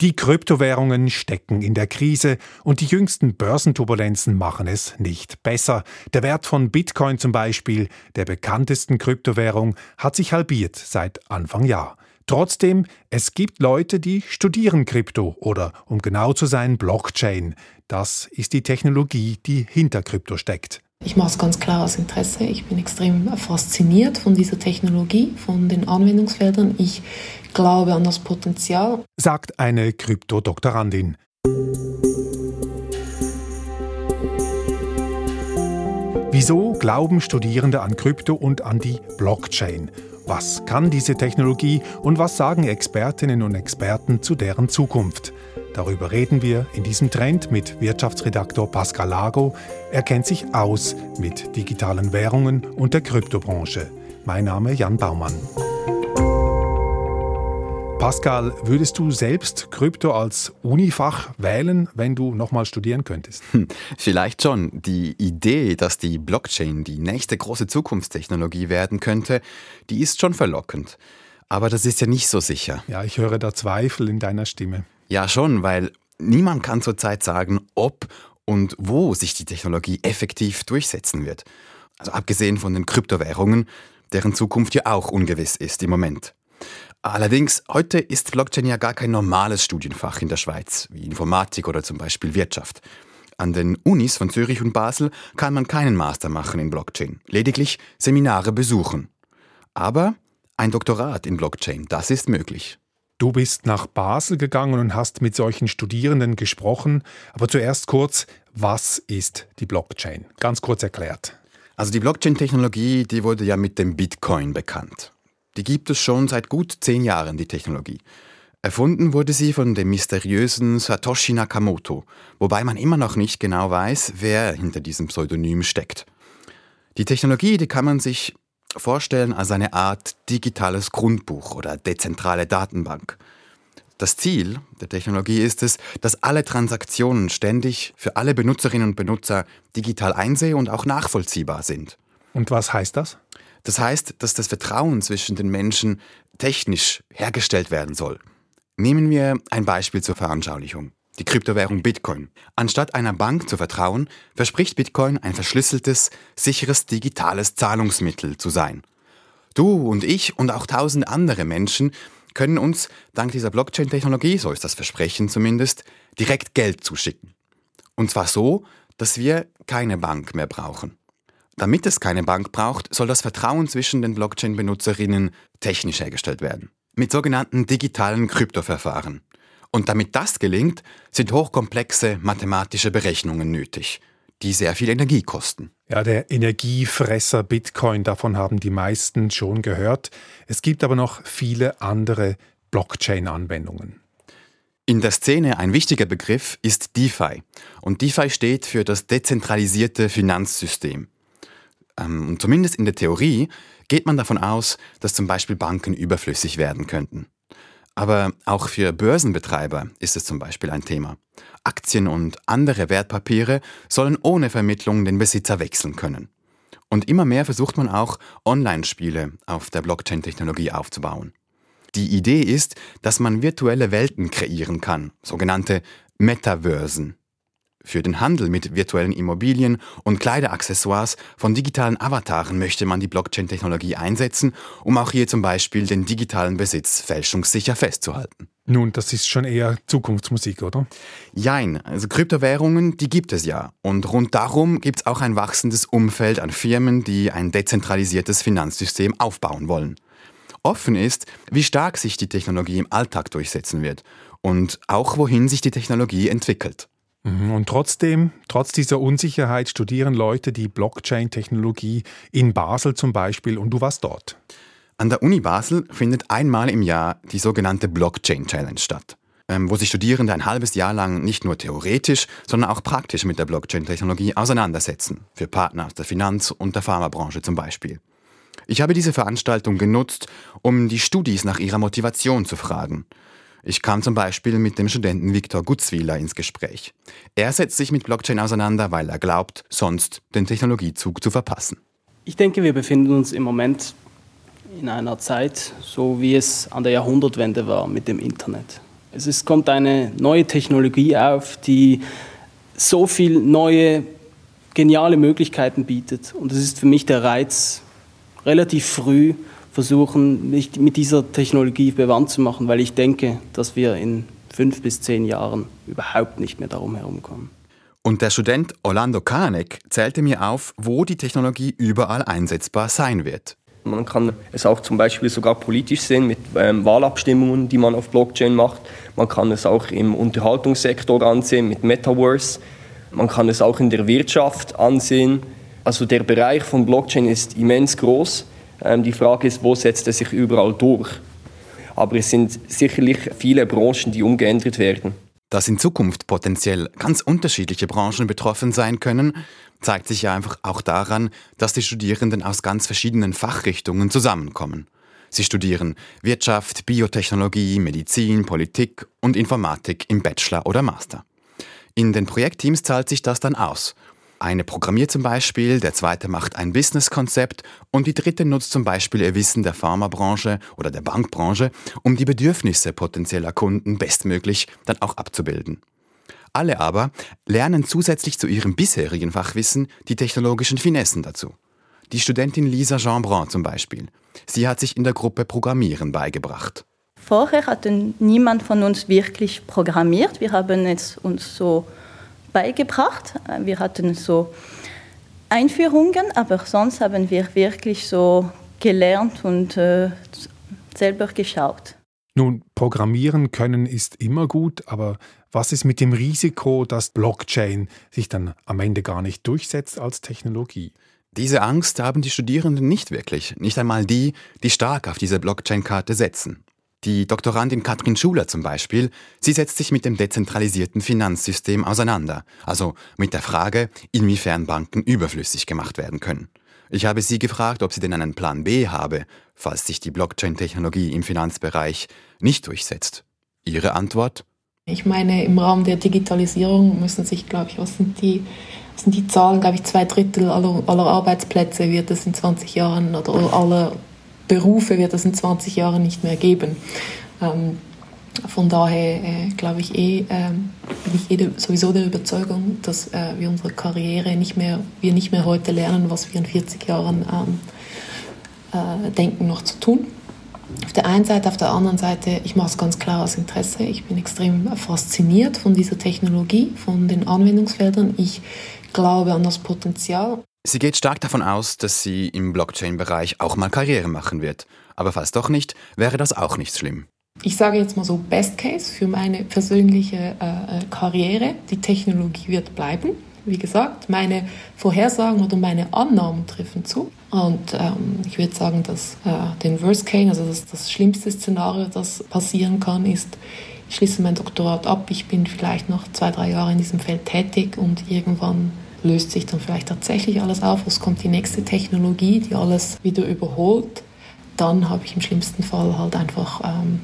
Die Kryptowährungen stecken in der Krise und die jüngsten Börsenturbulenzen machen es nicht besser. Der Wert von Bitcoin zum Beispiel, der bekanntesten Kryptowährung, hat sich halbiert seit Anfang Jahr. Trotzdem, es gibt Leute, die studieren Krypto oder, um genau zu sein, Blockchain. Das ist die Technologie, die hinter Krypto steckt. Ich mache es ganz klar aus Interesse. Ich bin extrem fasziniert von dieser Technologie, von den Anwendungsfeldern. Ich glaube an das Potenzial. Sagt eine Kryptodoktorandin. Wieso glauben Studierende an Krypto und an die Blockchain? Was kann diese Technologie und was sagen Expertinnen und Experten zu deren Zukunft? Darüber reden wir in diesem Trend mit Wirtschaftsredaktor Pascal Lago. Er kennt sich aus mit digitalen Währungen und der Kryptobranche. Mein Name Jan Baumann. Pascal, würdest du selbst Krypto als Unifach wählen, wenn du nochmal studieren könntest? Hm, vielleicht schon. Die Idee, dass die Blockchain die nächste große Zukunftstechnologie werden könnte, die ist schon verlockend. Aber das ist ja nicht so sicher. Ja, ich höre da Zweifel in deiner Stimme. Ja, schon, weil niemand kann zurzeit sagen, ob und wo sich die Technologie effektiv durchsetzen wird. Also abgesehen von den Kryptowährungen, deren Zukunft ja auch ungewiss ist im Moment. Allerdings, heute ist Blockchain ja gar kein normales Studienfach in der Schweiz, wie Informatik oder zum Beispiel Wirtschaft. An den Unis von Zürich und Basel kann man keinen Master machen in Blockchain, lediglich Seminare besuchen. Aber ein Doktorat in Blockchain, das ist möglich. Du bist nach Basel gegangen und hast mit solchen Studierenden gesprochen. Aber zuerst kurz, was ist die Blockchain? Ganz kurz erklärt. Also die Blockchain-Technologie, die wurde ja mit dem Bitcoin bekannt. Die gibt es schon seit gut zehn Jahren, die Technologie. Erfunden wurde sie von dem mysteriösen Satoshi Nakamoto, wobei man immer noch nicht genau weiß, wer hinter diesem Pseudonym steckt. Die Technologie, die kann man sich vorstellen als eine Art digitales Grundbuch oder dezentrale Datenbank. Das Ziel der Technologie ist es, dass alle Transaktionen ständig für alle Benutzerinnen und Benutzer digital einseh- und auch nachvollziehbar sind. Und was heißt das? Das heißt, dass das Vertrauen zwischen den Menschen technisch hergestellt werden soll. Nehmen wir ein Beispiel zur Veranschaulichung. Die Kryptowährung Bitcoin. Anstatt einer Bank zu vertrauen, verspricht Bitcoin ein verschlüsseltes, sicheres digitales Zahlungsmittel zu sein. Du und ich und auch tausend andere Menschen können uns dank dieser Blockchain-Technologie, so ist das Versprechen zumindest, direkt Geld zuschicken. Und zwar so, dass wir keine Bank mehr brauchen. Damit es keine Bank braucht, soll das Vertrauen zwischen den Blockchain-Benutzerinnen technisch hergestellt werden. Mit sogenannten digitalen Kryptoverfahren. Und damit das gelingt, sind hochkomplexe mathematische Berechnungen nötig, die sehr viel Energie kosten. Ja, der Energiefresser Bitcoin, davon haben die meisten schon gehört. Es gibt aber noch viele andere Blockchain-Anwendungen. In der Szene ein wichtiger Begriff ist DeFi. Und DeFi steht für das dezentralisierte Finanzsystem. Ähm, und zumindest in der Theorie geht man davon aus, dass zum Beispiel Banken überflüssig werden könnten. Aber auch für Börsenbetreiber ist es zum Beispiel ein Thema. Aktien und andere Wertpapiere sollen ohne Vermittlung den Besitzer wechseln können. Und immer mehr versucht man auch, Online-Spiele auf der Blockchain-Technologie aufzubauen. Die Idee ist, dass man virtuelle Welten kreieren kann, sogenannte Metaversen für den Handel mit virtuellen Immobilien und Kleideraccessoires von digitalen Avataren möchte man die Blockchain-Technologie einsetzen, um auch hier zum Beispiel den digitalen Besitz fälschungssicher festzuhalten. Nun, das ist schon eher Zukunftsmusik, oder? Jein, also Kryptowährungen, die gibt es ja. Und rund darum gibt es auch ein wachsendes Umfeld an Firmen, die ein dezentralisiertes Finanzsystem aufbauen wollen. Offen ist, wie stark sich die Technologie im Alltag durchsetzen wird und auch wohin sich die Technologie entwickelt. Mhm, und trotzdem, trotz dieser Unsicherheit, studieren Leute die Blockchain-Technologie in Basel zum Beispiel und du warst dort. An der Uni Basel findet einmal im Jahr die sogenannte Blockchain Challenge statt, ähm, wo sich Studierende ein halbes Jahr lang nicht nur theoretisch, sondern auch praktisch mit der Blockchain-Technologie auseinandersetzen, für Partner aus der Finanz- und der Pharmabranche zum Beispiel. Ich habe diese Veranstaltung genutzt, um die Studis nach ihrer Motivation zu fragen ich kam zum Beispiel mit dem Studenten Viktor Gutzwieler ins Gespräch. Er setzt sich mit Blockchain auseinander, weil er glaubt, sonst den Technologiezug zu verpassen. Ich denke, wir befinden uns im Moment in einer Zeit, so wie es an der Jahrhundertwende war mit dem Internet. Es kommt eine neue Technologie auf, die so viele neue, geniale Möglichkeiten bietet. Und es ist für mich der Reiz, relativ früh versuchen, mich mit dieser Technologie bewandt zu machen, weil ich denke, dass wir in fünf bis zehn Jahren überhaupt nicht mehr darum herumkommen. Und der Student Orlando Kanek zählte mir auf, wo die Technologie überall einsetzbar sein wird. Man kann es auch zum Beispiel sogar politisch sehen mit ähm, Wahlabstimmungen, die man auf Blockchain macht. Man kann es auch im Unterhaltungssektor ansehen mit Metaverse. Man kann es auch in der Wirtschaft ansehen. Also der Bereich von Blockchain ist immens groß. Ähm, die Frage ist, wo setzt er sich überall durch? Aber es sind sicherlich viele Branchen, die umgeändert werden. Dass in Zukunft potenziell ganz unterschiedliche Branchen betroffen sein können, zeigt sich ja einfach auch daran, dass die Studierenden aus ganz verschiedenen Fachrichtungen zusammenkommen. Sie studieren Wirtschaft, Biotechnologie, Medizin, Politik und Informatik im Bachelor oder Master. In den Projektteams zahlt sich das dann aus eine programmiert zum Beispiel, der zweite macht ein Businesskonzept und die dritte nutzt zum Beispiel ihr Wissen der Pharmabranche oder der Bankbranche, um die Bedürfnisse potenzieller Kunden bestmöglich dann auch abzubilden. Alle aber lernen zusätzlich zu ihrem bisherigen Fachwissen die technologischen Finessen dazu. Die Studentin Lisa Jeanbrun zum Beispiel. Sie hat sich in der Gruppe Programmieren beigebracht. Vorher hat niemand von uns wirklich programmiert. Wir haben es uns so beigebracht. Wir hatten so Einführungen, aber sonst haben wir wirklich so gelernt und äh, selber geschaut. Nun, programmieren können ist immer gut, aber was ist mit dem Risiko, dass Blockchain sich dann am Ende gar nicht durchsetzt als Technologie? Diese Angst haben die Studierenden nicht wirklich, nicht einmal die, die stark auf diese Blockchain-Karte setzen. Die Doktorandin Katrin Schuler zum Beispiel, sie setzt sich mit dem dezentralisierten Finanzsystem auseinander, also mit der Frage, inwiefern Banken überflüssig gemacht werden können. Ich habe sie gefragt, ob sie denn einen Plan B habe, falls sich die Blockchain-Technologie im Finanzbereich nicht durchsetzt. Ihre Antwort? Ich meine, im Rahmen der Digitalisierung müssen sich, glaube ich, was sind die, was sind die Zahlen, glaube ich, zwei Drittel aller, aller Arbeitsplätze wird es in 20 Jahren oder aller Berufe wird es in 20 Jahren nicht mehr geben. Ähm, von daher äh, glaube ich eh, äh, bin ich eh sowieso der Überzeugung, dass äh, wir unsere Karriere nicht mehr, wir nicht mehr heute lernen, was wir in 40 Jahren ähm, äh, denken noch zu tun. Auf der einen Seite, auf der anderen Seite, ich mache es ganz klar aus Interesse. Ich bin extrem fasziniert von dieser Technologie, von den Anwendungsfeldern. Ich glaube an das Potenzial. Sie geht stark davon aus, dass sie im Blockchain-Bereich auch mal Karriere machen wird. Aber falls doch nicht, wäre das auch nicht schlimm. Ich sage jetzt mal so Best Case für meine persönliche äh, äh, Karriere. Die Technologie wird bleiben. Wie gesagt, meine Vorhersagen oder meine Annahmen treffen zu. Und ähm, ich würde sagen, dass äh, den Worst Case, also das, das schlimmste Szenario, das passieren kann, ist, ich schließe mein Doktorat ab, ich bin vielleicht noch zwei, drei Jahre in diesem Feld tätig und irgendwann löst sich dann vielleicht tatsächlich alles auf, es kommt die nächste Technologie, die alles wieder überholt, dann habe ich im schlimmsten Fall halt einfach ähm,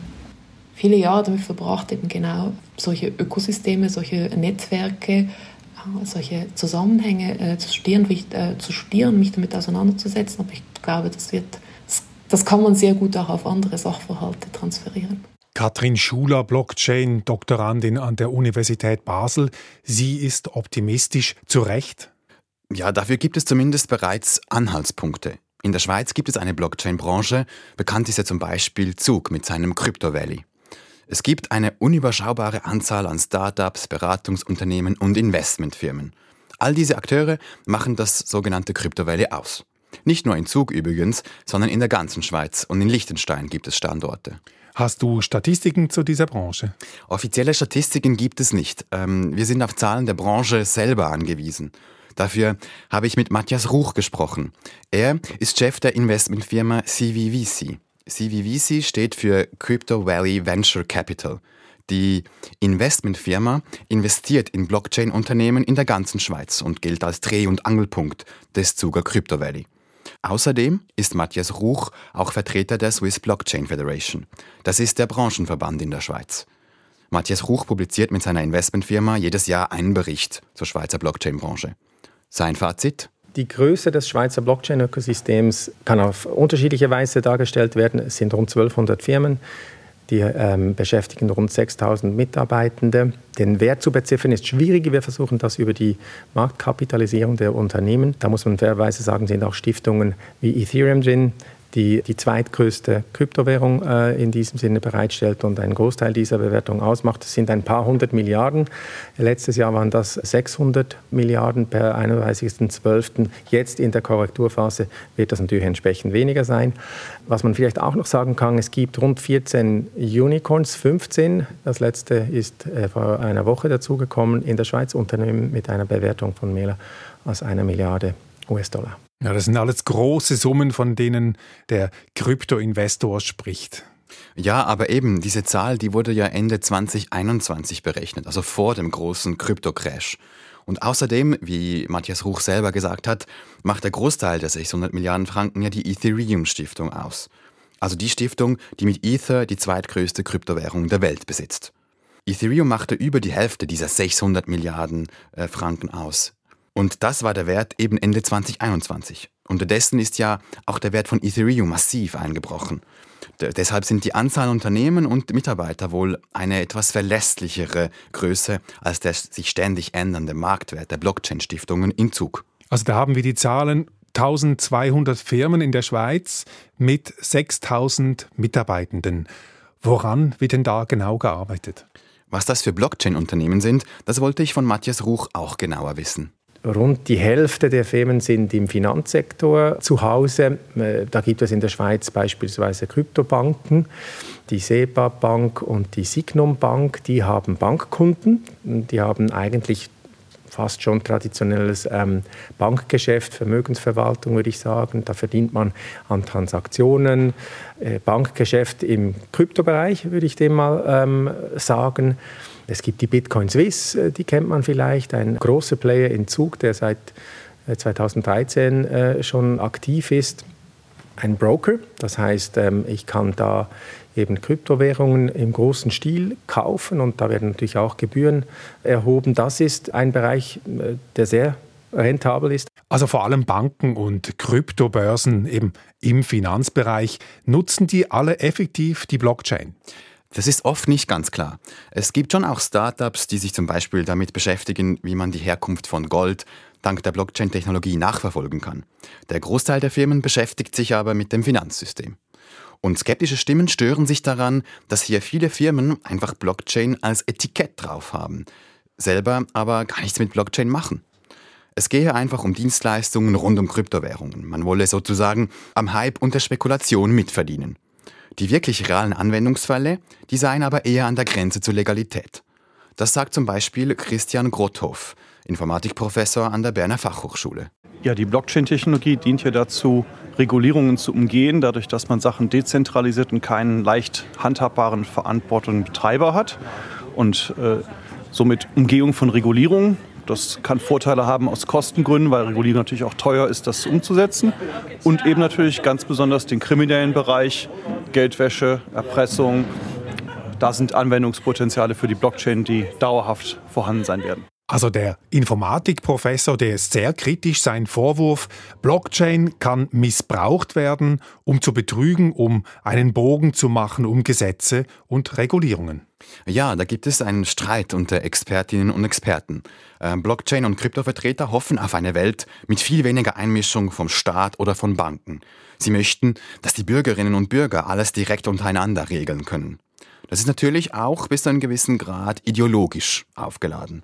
viele Jahre damit verbracht, eben genau solche Ökosysteme, solche Netzwerke, äh, solche Zusammenhänge äh, zu, studieren, mich, äh, zu studieren, mich damit auseinanderzusetzen. Aber ich glaube, das wird, das, das kann man sehr gut auch auf andere Sachverhalte transferieren. Katrin Schuler, Blockchain-Doktorandin an der Universität Basel. Sie ist optimistisch, zu Recht? Ja, dafür gibt es zumindest bereits Anhaltspunkte. In der Schweiz gibt es eine Blockchain-Branche, bekannt ist ja zum Beispiel Zug mit seinem Crypto Valley. Es gibt eine unüberschaubare Anzahl an Startups, Beratungsunternehmen und Investmentfirmen. All diese Akteure machen das sogenannte Crypto Valley aus. Nicht nur in Zug übrigens, sondern in der ganzen Schweiz und in Liechtenstein gibt es Standorte. Hast du Statistiken zu dieser Branche? Offizielle Statistiken gibt es nicht. Ähm, wir sind auf Zahlen der Branche selber angewiesen. Dafür habe ich mit Matthias Ruch gesprochen. Er ist Chef der Investmentfirma CVVC. CVVC steht für Crypto Valley Venture Capital. Die Investmentfirma investiert in Blockchain-Unternehmen in der ganzen Schweiz und gilt als Dreh- und Angelpunkt des Zuger Crypto Valley. Außerdem ist Matthias Ruch auch Vertreter der Swiss Blockchain Federation. Das ist der Branchenverband in der Schweiz. Matthias Ruch publiziert mit seiner Investmentfirma jedes Jahr einen Bericht zur Schweizer Blockchain-Branche. Sein Fazit? Die Größe des Schweizer Blockchain-Ökosystems kann auf unterschiedliche Weise dargestellt werden. Es sind rund 1200 Firmen. Die ähm, beschäftigen rund 6000 Mitarbeitende. Den Wert zu beziffern ist schwierig. Wir versuchen das über die Marktkapitalisierung der Unternehmen. Da muss man fairerweise sagen, sind auch Stiftungen wie Ethereum drin, die die zweitgrößte Kryptowährung äh, in diesem Sinne bereitstellt und einen Großteil dieser Bewertung ausmacht. Das sind ein paar hundert Milliarden. Letztes Jahr waren das 600 Milliarden per 31.12. Jetzt in der Korrekturphase wird das natürlich entsprechend weniger sein. Was man vielleicht auch noch sagen kann, es gibt rund 14 Unicorns, 15. Das letzte ist äh, vor einer Woche dazugekommen in der Schweiz, Unternehmen mit einer Bewertung von mehr als einer Milliarde US-Dollar. Ja, das sind alles große Summen, von denen der Krypto-Investor spricht. Ja, aber eben, diese Zahl, die wurde ja Ende 2021 berechnet, also vor dem großen Krypto-Crash. Und außerdem, wie Matthias Ruch selber gesagt hat, macht der Großteil der 600 Milliarden Franken ja die Ethereum-Stiftung aus. Also die Stiftung, die mit Ether die zweitgrößte Kryptowährung der Welt besitzt. Ethereum machte über die Hälfte dieser 600 Milliarden äh, Franken aus. Und das war der Wert eben Ende 2021. Unterdessen ist ja auch der Wert von Ethereum massiv eingebrochen. D deshalb sind die Anzahl Unternehmen und Mitarbeiter wohl eine etwas verlässlichere Größe als der sich ständig ändernde Marktwert der Blockchain-Stiftungen in Zug. Also da haben wir die Zahlen 1200 Firmen in der Schweiz mit 6000 Mitarbeitenden. Woran wird denn da genau gearbeitet? Was das für Blockchain-Unternehmen sind, das wollte ich von Matthias Ruch auch genauer wissen. Rund die Hälfte der Firmen sind im Finanzsektor zu Hause. Äh, da gibt es in der Schweiz beispielsweise Kryptobanken. Die SEPA Bank und die Signum Bank, die haben Bankkunden. Die haben eigentlich fast schon traditionelles ähm, Bankgeschäft, Vermögensverwaltung würde ich sagen. Da verdient man an Transaktionen. Äh, Bankgeschäft im Kryptobereich würde ich dem mal ähm, sagen. Es gibt die Bitcoin Swiss, äh, die kennt man vielleicht, ein großer Player in Zug, der seit 2013 äh, äh, schon aktiv ist. Ein Broker, das heißt, ähm, ich kann da eben Kryptowährungen im großen Stil kaufen und da werden natürlich auch Gebühren erhoben. Das ist ein Bereich, der sehr rentabel ist. Also vor allem Banken und Kryptobörsen eben im Finanzbereich, nutzen die alle effektiv die Blockchain? Das ist oft nicht ganz klar. Es gibt schon auch Startups, die sich zum Beispiel damit beschäftigen, wie man die Herkunft von Gold dank der Blockchain-Technologie nachverfolgen kann. Der Großteil der Firmen beschäftigt sich aber mit dem Finanzsystem. Und skeptische Stimmen stören sich daran, dass hier viele Firmen einfach Blockchain als Etikett drauf haben, selber aber gar nichts mit Blockchain machen. Es gehe einfach um Dienstleistungen rund um Kryptowährungen. Man wolle sozusagen am Hype und der Spekulation mitverdienen. Die wirklich realen Anwendungsfälle, die seien aber eher an der Grenze zur Legalität. Das sagt zum Beispiel Christian Grothoff, Informatikprofessor an der Berner Fachhochschule. Ja, die Blockchain-Technologie dient ja dazu, Regulierungen zu umgehen, dadurch, dass man Sachen dezentralisiert und keinen leicht handhabbaren, verantwortlichen Betreiber hat. Und äh, somit Umgehung von Regulierungen das kann Vorteile haben aus Kostengründen, weil Regulierung natürlich auch teuer ist, das umzusetzen. Und eben natürlich ganz besonders den kriminellen Bereich, Geldwäsche, Erpressung. Da sind Anwendungspotenziale für die Blockchain, die dauerhaft vorhanden sein werden. Also der Informatikprofessor, der ist sehr kritisch, sein Vorwurf, Blockchain kann missbraucht werden, um zu betrügen, um einen Bogen zu machen um Gesetze und Regulierungen. Ja, da gibt es einen Streit unter Expertinnen und Experten. Ähm, Blockchain- und Kryptovertreter hoffen auf eine Welt mit viel weniger Einmischung vom Staat oder von Banken. Sie möchten, dass die Bürgerinnen und Bürger alles direkt untereinander regeln können. Das ist natürlich auch bis zu einem gewissen Grad ideologisch aufgeladen.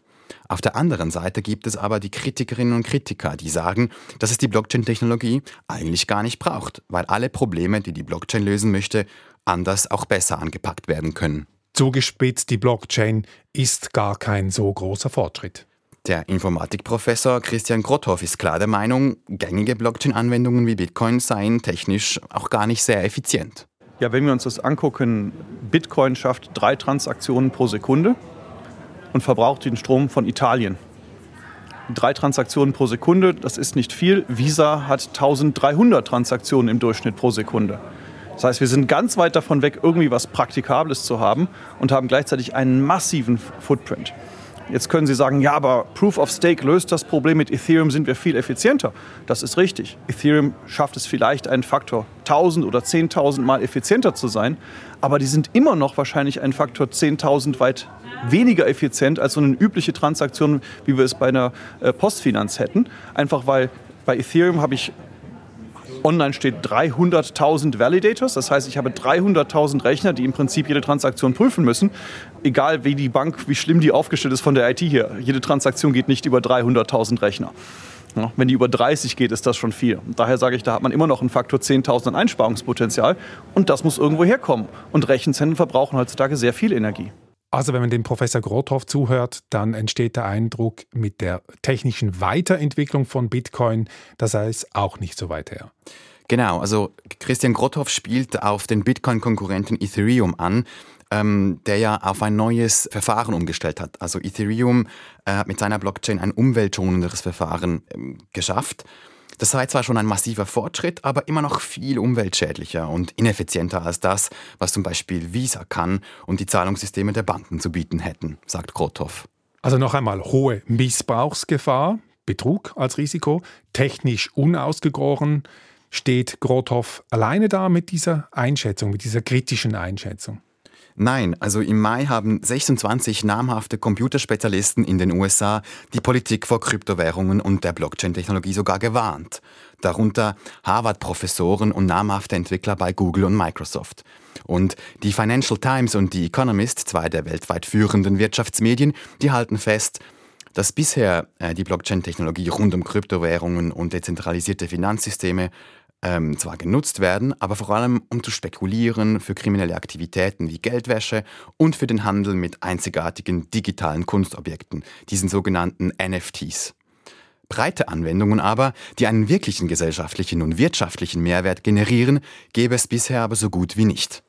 Auf der anderen Seite gibt es aber die Kritikerinnen und Kritiker, die sagen, dass es die Blockchain-Technologie eigentlich gar nicht braucht, weil alle Probleme, die die Blockchain lösen möchte, anders auch besser angepackt werden können. Zugespitzt, die Blockchain ist gar kein so großer Fortschritt. Der Informatikprofessor Christian Grothoff ist klar der Meinung, gängige Blockchain-Anwendungen wie Bitcoin seien technisch auch gar nicht sehr effizient. Ja, wenn wir uns das angucken, Bitcoin schafft drei Transaktionen pro Sekunde und verbraucht den Strom von Italien. Drei Transaktionen pro Sekunde, das ist nicht viel. Visa hat 1300 Transaktionen im Durchschnitt pro Sekunde. Das heißt, wir sind ganz weit davon weg, irgendwie was Praktikables zu haben und haben gleichzeitig einen massiven Footprint. Jetzt können Sie sagen, ja, aber Proof of Stake löst das Problem. Mit Ethereum sind wir viel effizienter. Das ist richtig. Ethereum schafft es vielleicht einen Faktor 1000 oder 10.000 Mal effizienter zu sein, aber die sind immer noch wahrscheinlich einen Faktor 10.000 weit weniger effizient als so eine übliche Transaktion, wie wir es bei einer äh, Postfinanz hätten. Einfach weil bei Ethereum habe ich online steht 300.000 Validators. Das heißt, ich habe 300.000 Rechner, die im Prinzip jede Transaktion prüfen müssen. Egal wie die Bank, wie schlimm die aufgestellt ist von der IT hier. Jede Transaktion geht nicht über 300.000 Rechner. Wenn die über 30 geht, ist das schon viel. Und daher sage ich, da hat man immer noch einen Faktor 10.000 an Einsparungspotenzial. Und das muss irgendwo herkommen. Und Rechenzentren verbrauchen heutzutage sehr viel Energie. Also wenn man dem Professor Grothoff zuhört, dann entsteht der Eindruck, mit der technischen Weiterentwicklung von Bitcoin, das es auch nicht so weit her. Genau, also Christian Grothoff spielt auf den Bitcoin-Konkurrenten Ethereum an, ähm, der ja auf ein neues Verfahren umgestellt hat. Also Ethereum äh, hat mit seiner Blockchain ein umweltschonenderes Verfahren ähm, geschafft. Das sei zwar schon ein massiver Fortschritt, aber immer noch viel umweltschädlicher und ineffizienter als das, was zum Beispiel Visa kann und die Zahlungssysteme der Banken zu bieten hätten, sagt Grothoff. Also noch einmal hohe Missbrauchsgefahr, Betrug als Risiko, technisch unausgegoren. Steht Grothoff alleine da mit dieser Einschätzung, mit dieser kritischen Einschätzung? Nein, also im Mai haben 26 namhafte Computerspezialisten in den USA die Politik vor Kryptowährungen und der Blockchain-Technologie sogar gewarnt. Darunter Harvard-Professoren und namhafte Entwickler bei Google und Microsoft. Und die Financial Times und die Economist, zwei der weltweit führenden Wirtschaftsmedien, die halten fest, dass bisher äh, die Blockchain-Technologie rund um Kryptowährungen und dezentralisierte Finanzsysteme ähm, zwar genutzt werden, aber vor allem um zu spekulieren für kriminelle Aktivitäten wie Geldwäsche und für den Handel mit einzigartigen digitalen Kunstobjekten, diesen sogenannten NFTs. Breite Anwendungen aber, die einen wirklichen gesellschaftlichen und wirtschaftlichen Mehrwert generieren, gäbe es bisher aber so gut wie nicht.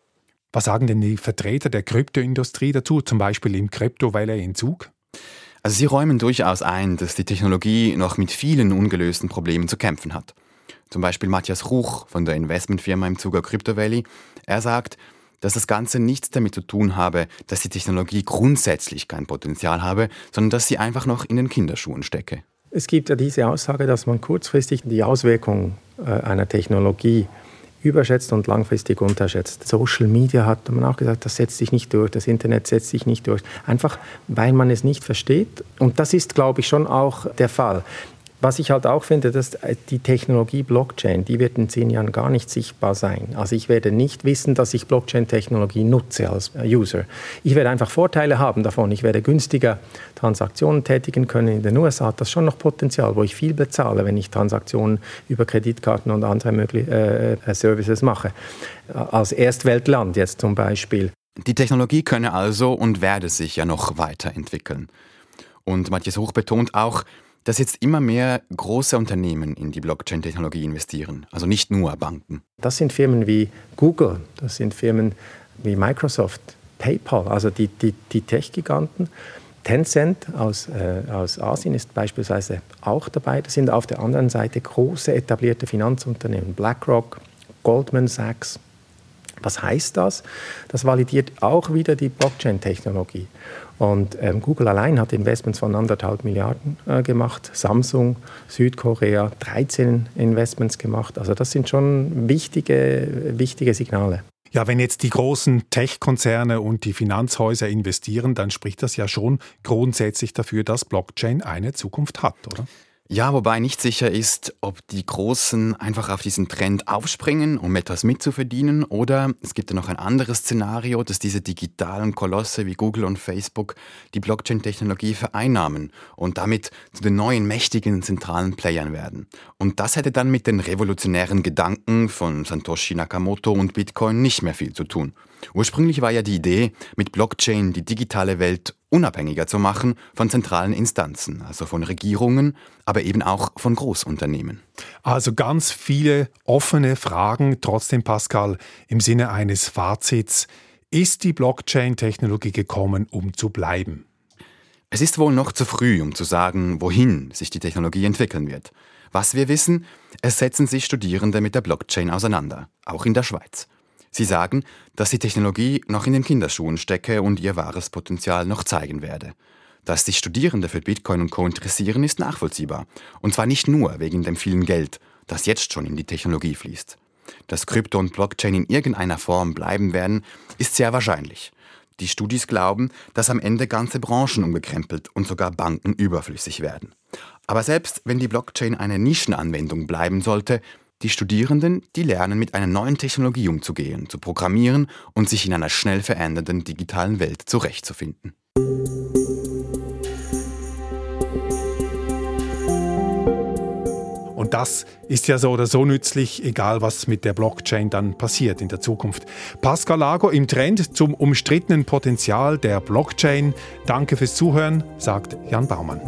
Was sagen denn die Vertreter der Kryptoindustrie dazu, zum Beispiel im Kryptowelle-Entzug? Also sie räumen durchaus ein, dass die Technologie noch mit vielen ungelösten Problemen zu kämpfen hat. Zum Beispiel Matthias Ruch von der Investmentfirma im Zuger Crypto Valley. Er sagt, dass das Ganze nichts damit zu tun habe, dass die Technologie grundsätzlich kein Potenzial habe, sondern dass sie einfach noch in den Kinderschuhen stecke. Es gibt ja diese Aussage, dass man kurzfristig die Auswirkungen äh, einer Technologie überschätzt und langfristig unterschätzt. Social Media hat man auch gesagt, das setzt sich nicht durch, das Internet setzt sich nicht durch, einfach weil man es nicht versteht. Und das ist, glaube ich, schon auch der Fall. Was ich halt auch finde, dass die Technologie Blockchain, die wird in zehn Jahren gar nicht sichtbar sein. Also ich werde nicht wissen, dass ich Blockchain-Technologie nutze als User. Ich werde einfach Vorteile haben davon. Ich werde günstiger Transaktionen tätigen können. In den USA hat das schon noch Potenzial, wo ich viel bezahle, wenn ich Transaktionen über Kreditkarten und andere möglich äh, äh, Services mache. Als Erstweltland jetzt zum Beispiel. Die Technologie könne also und werde sich ja noch weiterentwickeln. Und Matthias Hoch betont auch, dass jetzt immer mehr große Unternehmen in die Blockchain-Technologie investieren, also nicht nur Banken. Das sind Firmen wie Google, das sind Firmen wie Microsoft, PayPal, also die, die, die Tech-Giganten. Tencent aus, äh, aus Asien ist beispielsweise auch dabei. Das sind auf der anderen Seite große etablierte Finanzunternehmen, BlackRock, Goldman Sachs. Was heißt das? Das validiert auch wieder die Blockchain-Technologie. Und ähm, Google allein hat Investments von anderthalb Milliarden äh, gemacht, Samsung, Südkorea 13 Investments gemacht. Also das sind schon wichtige, wichtige Signale. Ja, wenn jetzt die großen Tech-Konzerne und die Finanzhäuser investieren, dann spricht das ja schon grundsätzlich dafür, dass Blockchain eine Zukunft hat, oder? Ja, wobei nicht sicher ist, ob die Großen einfach auf diesen Trend aufspringen, um etwas mitzuverdienen, oder es gibt ja noch ein anderes Szenario, dass diese digitalen Kolosse wie Google und Facebook die Blockchain-Technologie vereinnahmen und damit zu den neuen mächtigen zentralen Playern werden. Und das hätte dann mit den revolutionären Gedanken von Satoshi Nakamoto und Bitcoin nicht mehr viel zu tun. Ursprünglich war ja die Idee, mit Blockchain die digitale Welt unabhängiger zu machen von zentralen Instanzen, also von Regierungen, aber eben auch von Großunternehmen. Also ganz viele offene Fragen. Trotzdem, Pascal, im Sinne eines Fazits, ist die Blockchain-Technologie gekommen, um zu bleiben? Es ist wohl noch zu früh, um zu sagen, wohin sich die Technologie entwickeln wird. Was wir wissen, es setzen sich Studierende mit der Blockchain auseinander, auch in der Schweiz. Sie sagen, dass die Technologie noch in den Kinderschuhen stecke und ihr wahres Potenzial noch zeigen werde. Dass sich Studierende für Bitcoin und Co. interessieren, ist nachvollziehbar. Und zwar nicht nur wegen dem vielen Geld, das jetzt schon in die Technologie fließt. Dass Krypto und Blockchain in irgendeiner Form bleiben werden, ist sehr wahrscheinlich. Die Studis glauben, dass am Ende ganze Branchen umgekrempelt und sogar Banken überflüssig werden. Aber selbst wenn die Blockchain eine Nischenanwendung bleiben sollte, die Studierenden, die lernen mit einer neuen Technologie umzugehen, zu programmieren und sich in einer schnell verändernden digitalen Welt zurechtzufinden. Und das ist ja so oder so nützlich, egal was mit der Blockchain dann passiert in der Zukunft. Pascal Lago im Trend zum umstrittenen Potenzial der Blockchain. Danke fürs Zuhören, sagt Jan Baumann.